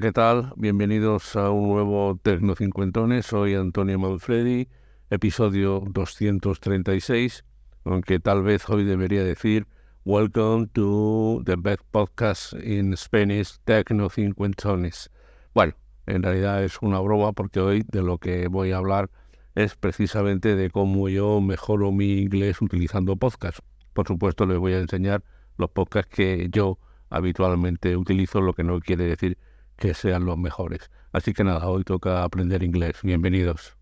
¿qué tal? Bienvenidos a un nuevo Tecno Cincuentones. Soy Antonio Manfredi, episodio 236, aunque tal vez hoy debería decir Welcome to the best podcast in Spanish, Tecno Cincuentones. Bueno, en realidad es una broma porque hoy de lo que voy a hablar es precisamente de cómo yo mejoro mi inglés utilizando podcast. Por supuesto, les voy a enseñar los podcasts que yo habitualmente utilizo, lo que no quiere decir que sean los mejores. Así que nada, hoy toca aprender inglés. Bienvenidos.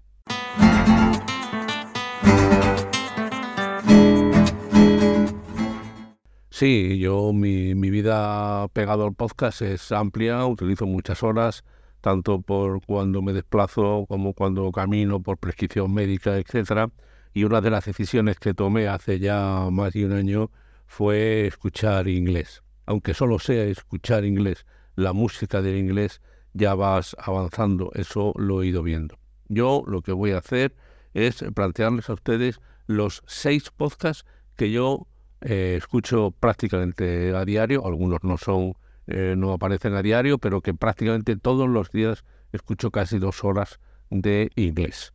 Sí, yo mi, vida pegado al podcast es amplia, utilizo muchas horas, tanto por cuando me desplazo como cuando camino por prescripción médica, etcétera. Y una de las decisiones que tomé hace ya más de un año fue escuchar inglés. Aunque solo sea escuchar inglés, la música del inglés, ya vas avanzando, eso lo he ido viendo. Yo lo que voy a hacer es plantearles a ustedes los seis podcasts que yo eh, escucho prácticamente a diario, algunos no son, eh, no aparecen a diario, pero que prácticamente todos los días escucho casi dos horas de inglés.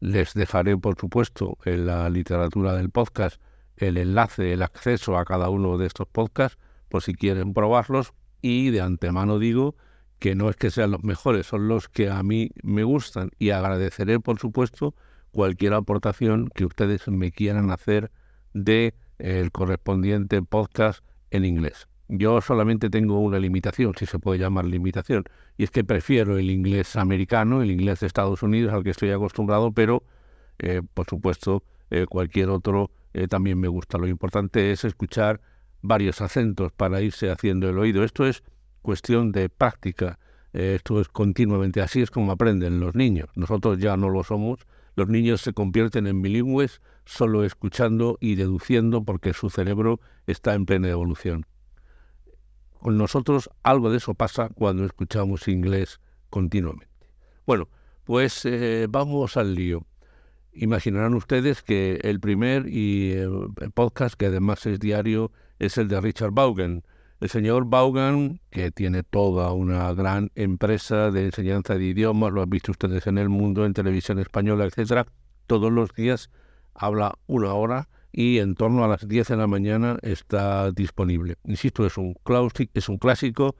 Les dejaré, por supuesto, en la literatura del podcast el enlace, el acceso a cada uno de estos podcasts, por si quieren probarlos. Y de antemano digo que no es que sean los mejores, son los que a mí me gustan. Y agradeceré, por supuesto, cualquier aportación que ustedes me quieran hacer de el correspondiente podcast en inglés. Yo solamente tengo una limitación, si se puede llamar limitación, y es que prefiero el inglés americano, el inglés de Estados Unidos, al que estoy acostumbrado, pero eh, por supuesto eh, cualquier otro eh, también me gusta. Lo importante es escuchar varios acentos para irse haciendo el oído. Esto es cuestión de práctica, esto es continuamente así, es como aprenden los niños. Nosotros ya no lo somos, los niños se convierten en bilingües solo escuchando y deduciendo porque su cerebro está en plena evolución. Con nosotros algo de eso pasa cuando escuchamos inglés continuamente. Bueno, pues eh, vamos al lío. Imaginarán ustedes que el primer y el podcast, que además es diario, es el de Richard Vaughan. El señor Vaughan, que tiene toda una gran empresa de enseñanza de idiomas, lo han visto ustedes en el mundo, en televisión española, etcétera, todos los días habla una hora y en torno a las 10 de la mañana está disponible. Insisto, es un, es un clásico,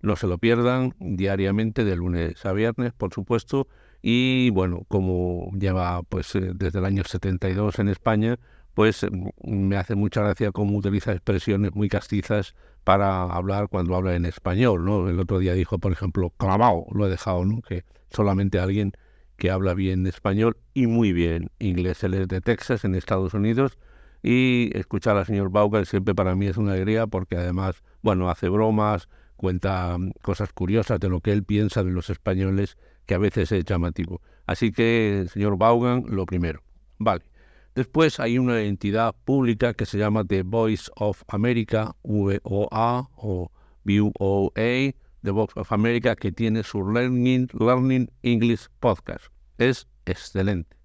no se lo pierdan diariamente de lunes a viernes, por supuesto, y bueno, como lleva pues eh, desde el año 72 en España, pues mm, me hace mucha gracia cómo utiliza expresiones muy castizas para hablar cuando habla en español, ¿no? El otro día dijo, por ejemplo, clavado, lo he dejado, ¿no? Que solamente alguien que habla bien español y muy bien inglés. Él es de Texas, en Estados Unidos, y escuchar al señor Bauker siempre para mí es una alegría porque además, bueno, hace bromas, cuenta mm, cosas curiosas de lo que él piensa de los españoles, que a veces es llamativo. Así que, señor Vaughan, lo primero. Vale. Después hay una entidad pública que se llama The Voice of America, VOA o VOA, The Voice of America, que tiene su Learning, Learning English Podcast. Es excelente.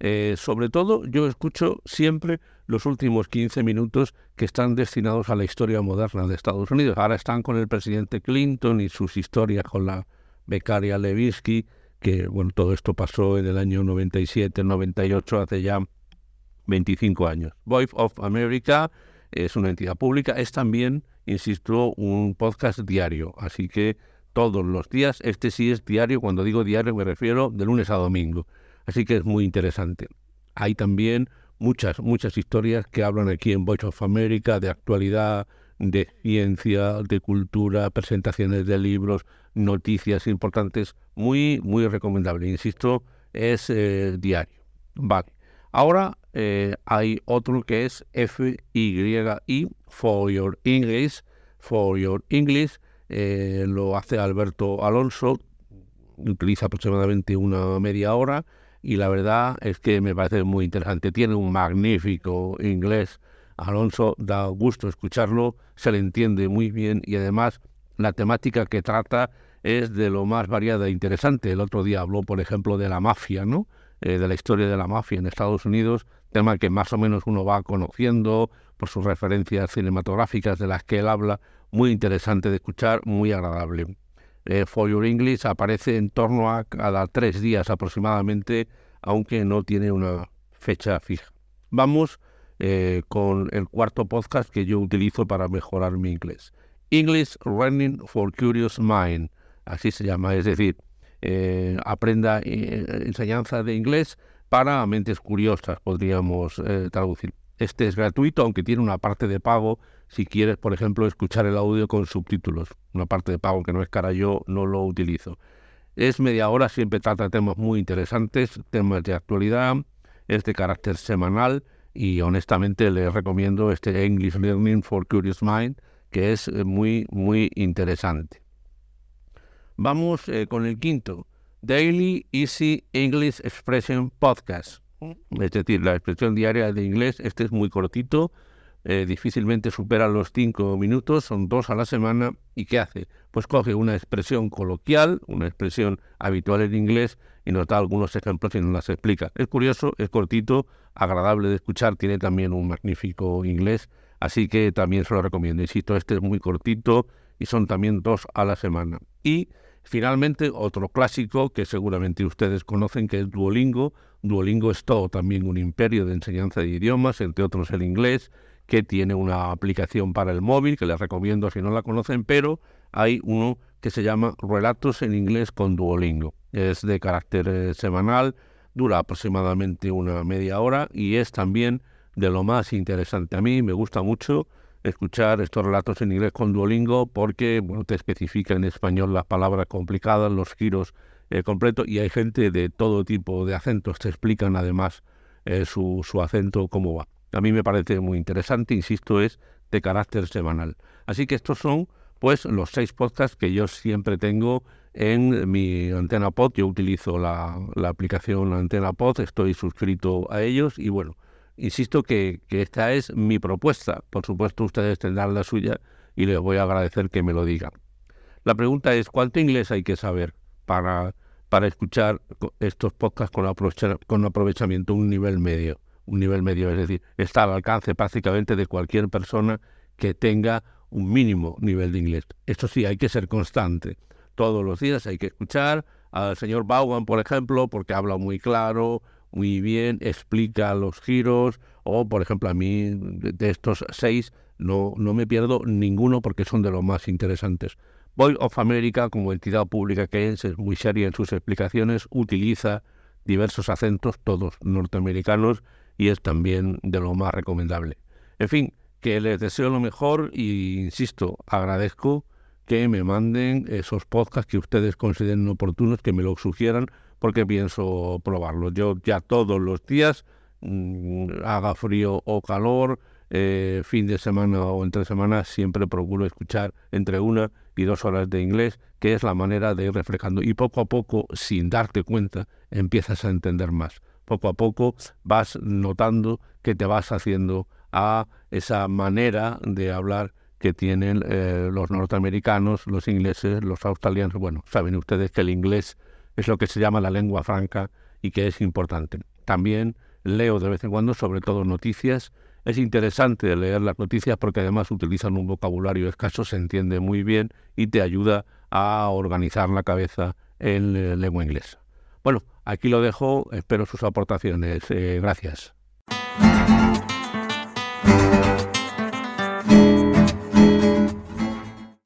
Eh, sobre todo, yo escucho siempre los últimos 15 minutos que están destinados a la historia moderna de Estados Unidos. Ahora están con el presidente Clinton y sus historias con la becaria Levinsky, que bueno, todo esto pasó en el año 97, 98, hace ya 25 años. Voice of America es una entidad pública, es también, insisto, un podcast diario, así que todos los días, este sí es diario, cuando digo diario me refiero de lunes a domingo, así que es muy interesante. Hay también muchas, muchas historias que hablan aquí en Voice of America de actualidad, de ciencia, de cultura, presentaciones de libros, noticias importantes, muy, muy recomendable. Insisto, es eh, diario. Vale. Ahora eh, hay otro que es FYI, For Your English, For Your English, eh, lo hace Alberto Alonso, utiliza aproximadamente una media hora y la verdad es que me parece muy interesante. Tiene un magnífico inglés. Alonso da gusto escucharlo, se le entiende muy bien y además la temática que trata es de lo más variada e interesante. El otro día habló, por ejemplo, de la mafia, ¿no? Eh, de la historia de la mafia en Estados Unidos, tema que más o menos uno va conociendo por sus referencias cinematográficas de las que él habla, muy interesante de escuchar, muy agradable. eh, For Your English aparece en torno a cada tres días aproximadamente, aunque no tiene una fecha fija. Vamos eh, con el cuarto podcast que yo utilizo para mejorar mi inglés. English Running for Curious Mind, así se llama, es decir, eh, aprenda enseñanza de inglés para mentes curiosas, podríamos traducir. Este es gratuito, aunque tiene una parte de pago si quieres, por ejemplo, escuchar el audio con subtítulos. Una parte de pago que no es cara, yo no lo utilizo. Es media hora, siempre trata temas muy interesantes, temas de actualidad, es de carácter semanal y honestamente les recomiendo este English Learning for Curious Mind, que es eh, muy, muy interesante. Vamos eh, con el quinto, Daily Easy English Expression Podcast. Es decir, la expresión diaria de inglés, este es muy cortito, eh, difícilmente supera los cinco minutos, son dos a la semana. ¿Y qué hace? Pues coge una expresión coloquial, una expresión habitual en inglés y nos da algunos ejemplos y nos las explica. Es curioso, es cortito, agradable de escuchar, tiene también un magnífico inglés, así que también se lo recomiendo. Insisto, este es muy cortito y son también dos a la semana. Y finalmente, otro clásico que seguramente ustedes conocen, que es Duolingo. Duolingo es todo también un imperio de enseñanza de idiomas, entre otros el inglés que tiene una aplicación para el móvil, que les recomiendo si no la conocen, pero hay uno que se llama Relatos en inglés con Duolingo. Es de carácter eh, semanal, dura aproximadamente una media hora y es también de lo más interesante. A mí me gusta mucho escuchar estos relatos en inglés con Duolingo porque bueno, te especifica en español las palabras complicadas, los giros eh, completos y hay gente de todo tipo de acentos, te explican además eh, su, su acento cómo va a mí me parece muy interesante, insisto, es de carácter semanal. Así que estos son pues los seis podcasts que yo siempre tengo en mi Antena Pod. Yo utilizo la, aplicación Antena Pod, estoy suscrito a ellos y bueno, insisto que, esta es mi propuesta. Por supuesto, ustedes tendrán la suya y les voy a agradecer que me lo digan. La pregunta es, ¿cuánto inglés hay que saber para, para escuchar estos podcasts con, con aprovechamiento un nivel medio? un nivel medio, es decir, está al alcance prácticamente de cualquier persona que tenga un mínimo nivel de inglés. Esto sí, hay que ser constante. Todos los días hay que escuchar al señor Vaughan, por ejemplo, porque habla muy claro, muy bien, explica los giros, o por ejemplo a mí de estos seis no, no me pierdo ninguno porque son de los más interesantes. Voice of America, como entidad pública que es, es muy seria en sus explicaciones, utiliza diversos acentos, todos norteamericanos, y es también de lo más recomendable. En fin, que les deseo lo mejor y, insisto, agradezco que me manden esos podcasts que ustedes consideren oportunos, que me los sugieran, porque pienso probarlos. Yo ya todos los días, mm, haga frío o calor, eh, fin de semana o entre semanas, siempre procuro escuchar entre una y dos horas de inglés, que es la manera de ir reflejando. Y poco a poco, sin darte cuenta, empiezas a entender más poco a poco vas notando que te vas haciendo a esa manera de hablar que tienen eh, los norteamericanos, los ingleses, los australianos. Bueno, saben ustedes que el inglés es lo que se llama la lengua franca y que es importante. También leo de vez en cuando, sobre todo noticias. Es interesante leer las noticias porque además utilizan un vocabulario escaso, se entiende muy bien y te ayuda a organizar la cabeza en eh, lengua inglesa. Bueno, Aquí lo dejo, espero sus aportaciones. Eh, gracias.